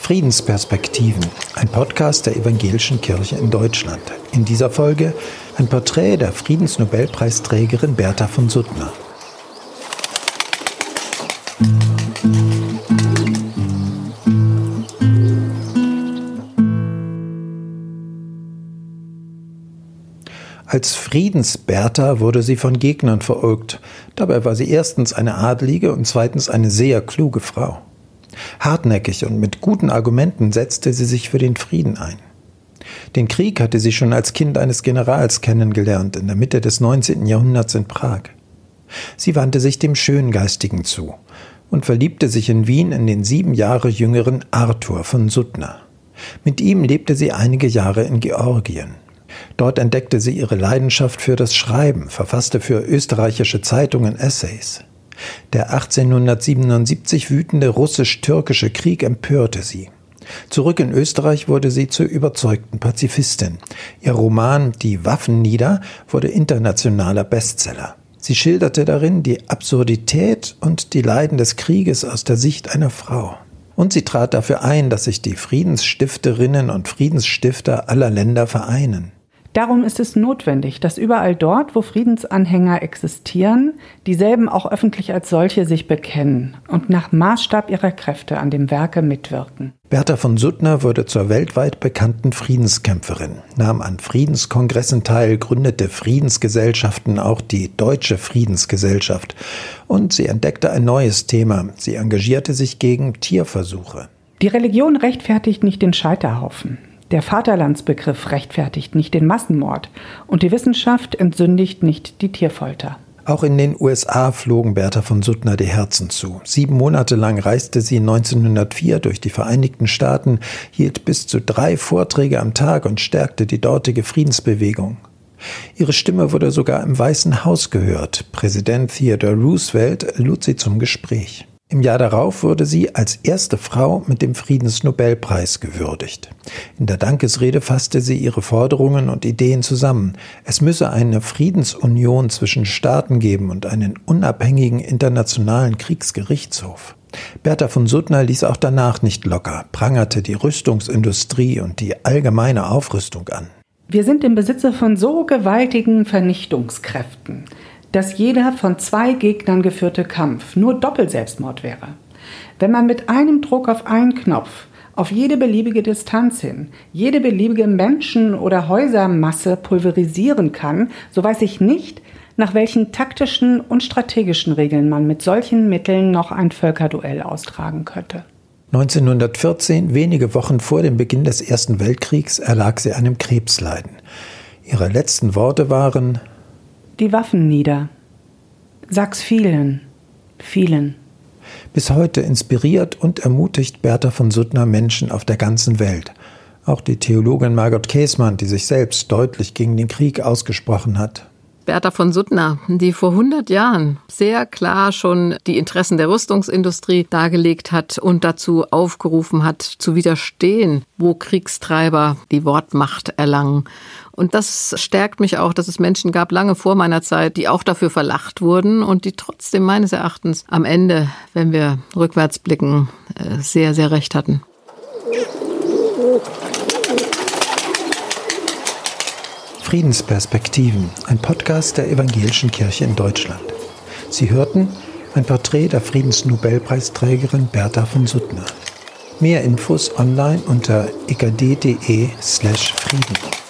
Friedensperspektiven, ein Podcast der Evangelischen Kirche in Deutschland. In dieser Folge ein Porträt der Friedensnobelpreisträgerin Bertha von Suttner. Als Friedensbertha wurde sie von Gegnern verfolgt. Dabei war sie erstens eine adlige und zweitens eine sehr kluge Frau. Hartnäckig und mit guten Argumenten setzte sie sich für den Frieden ein. Den Krieg hatte sie schon als Kind eines Generals kennengelernt in der Mitte des 19. Jahrhunderts in Prag. Sie wandte sich dem Schöngeistigen zu und verliebte sich in Wien in den sieben Jahre jüngeren Arthur von Suttner. Mit ihm lebte sie einige Jahre in Georgien. Dort entdeckte sie ihre Leidenschaft für das Schreiben, verfasste für österreichische Zeitungen Essays. Der 1877 wütende russisch-türkische Krieg empörte sie. Zurück in Österreich wurde sie zur überzeugten Pazifistin. Ihr Roman Die Waffen nieder wurde internationaler Bestseller. Sie schilderte darin die Absurdität und die Leiden des Krieges aus der Sicht einer Frau. Und sie trat dafür ein, dass sich die Friedensstifterinnen und Friedensstifter aller Länder vereinen. Darum ist es notwendig, dass überall dort, wo Friedensanhänger existieren, dieselben auch öffentlich als solche sich bekennen und nach Maßstab ihrer Kräfte an dem Werke mitwirken. Bertha von Suttner wurde zur weltweit bekannten Friedenskämpferin, nahm an Friedenskongressen teil, gründete Friedensgesellschaften, auch die Deutsche Friedensgesellschaft. Und sie entdeckte ein neues Thema. Sie engagierte sich gegen Tierversuche. Die Religion rechtfertigt nicht den Scheiterhaufen. Der Vaterlandsbegriff rechtfertigt nicht den Massenmord und die Wissenschaft entsündigt nicht die Tierfolter. Auch in den USA flogen Bertha von Suttner die Herzen zu. Sieben Monate lang reiste sie 1904 durch die Vereinigten Staaten, hielt bis zu drei Vorträge am Tag und stärkte die dortige Friedensbewegung. Ihre Stimme wurde sogar im Weißen Haus gehört. Präsident Theodore Roosevelt lud sie zum Gespräch. Im Jahr darauf wurde sie als erste Frau mit dem Friedensnobelpreis gewürdigt. In der Dankesrede fasste sie ihre Forderungen und Ideen zusammen. Es müsse eine Friedensunion zwischen Staaten geben und einen unabhängigen internationalen Kriegsgerichtshof. Bertha von Suttner ließ auch danach nicht locker, prangerte die Rüstungsindustrie und die allgemeine Aufrüstung an. Wir sind im Besitze von so gewaltigen Vernichtungskräften, dass jeder von zwei Gegnern geführte Kampf nur Doppelselbstmord wäre. Wenn man mit einem Druck auf einen Knopf auf jede beliebige Distanz hin, jede beliebige Menschen- oder Häusermasse pulverisieren kann, so weiß ich nicht, nach welchen taktischen und strategischen Regeln man mit solchen Mitteln noch ein Völkerduell austragen könnte. 1914, wenige Wochen vor dem Beginn des Ersten Weltkriegs, erlag sie einem Krebsleiden. Ihre letzten Worte waren die Waffen nieder. Sag's vielen, vielen. Bis heute inspiriert und ermutigt Bertha von Suttner Menschen auf der ganzen Welt. Auch die Theologin Margot Käßmann, die sich selbst deutlich gegen den Krieg ausgesprochen hat. Bertha von Suttner, die vor 100 Jahren sehr klar schon die Interessen der Rüstungsindustrie dargelegt hat und dazu aufgerufen hat, zu widerstehen, wo Kriegstreiber die Wortmacht erlangen. Und das stärkt mich auch, dass es Menschen gab, lange vor meiner Zeit, die auch dafür verlacht wurden und die trotzdem meines Erachtens am Ende, wenn wir rückwärts blicken, äh, sehr, sehr recht hatten. Friedensperspektiven, ein Podcast der Evangelischen Kirche in Deutschland. Sie hörten ein Porträt der Friedensnobelpreisträgerin Bertha von Suttner. Mehr Infos online unter ekd.de slash Frieden.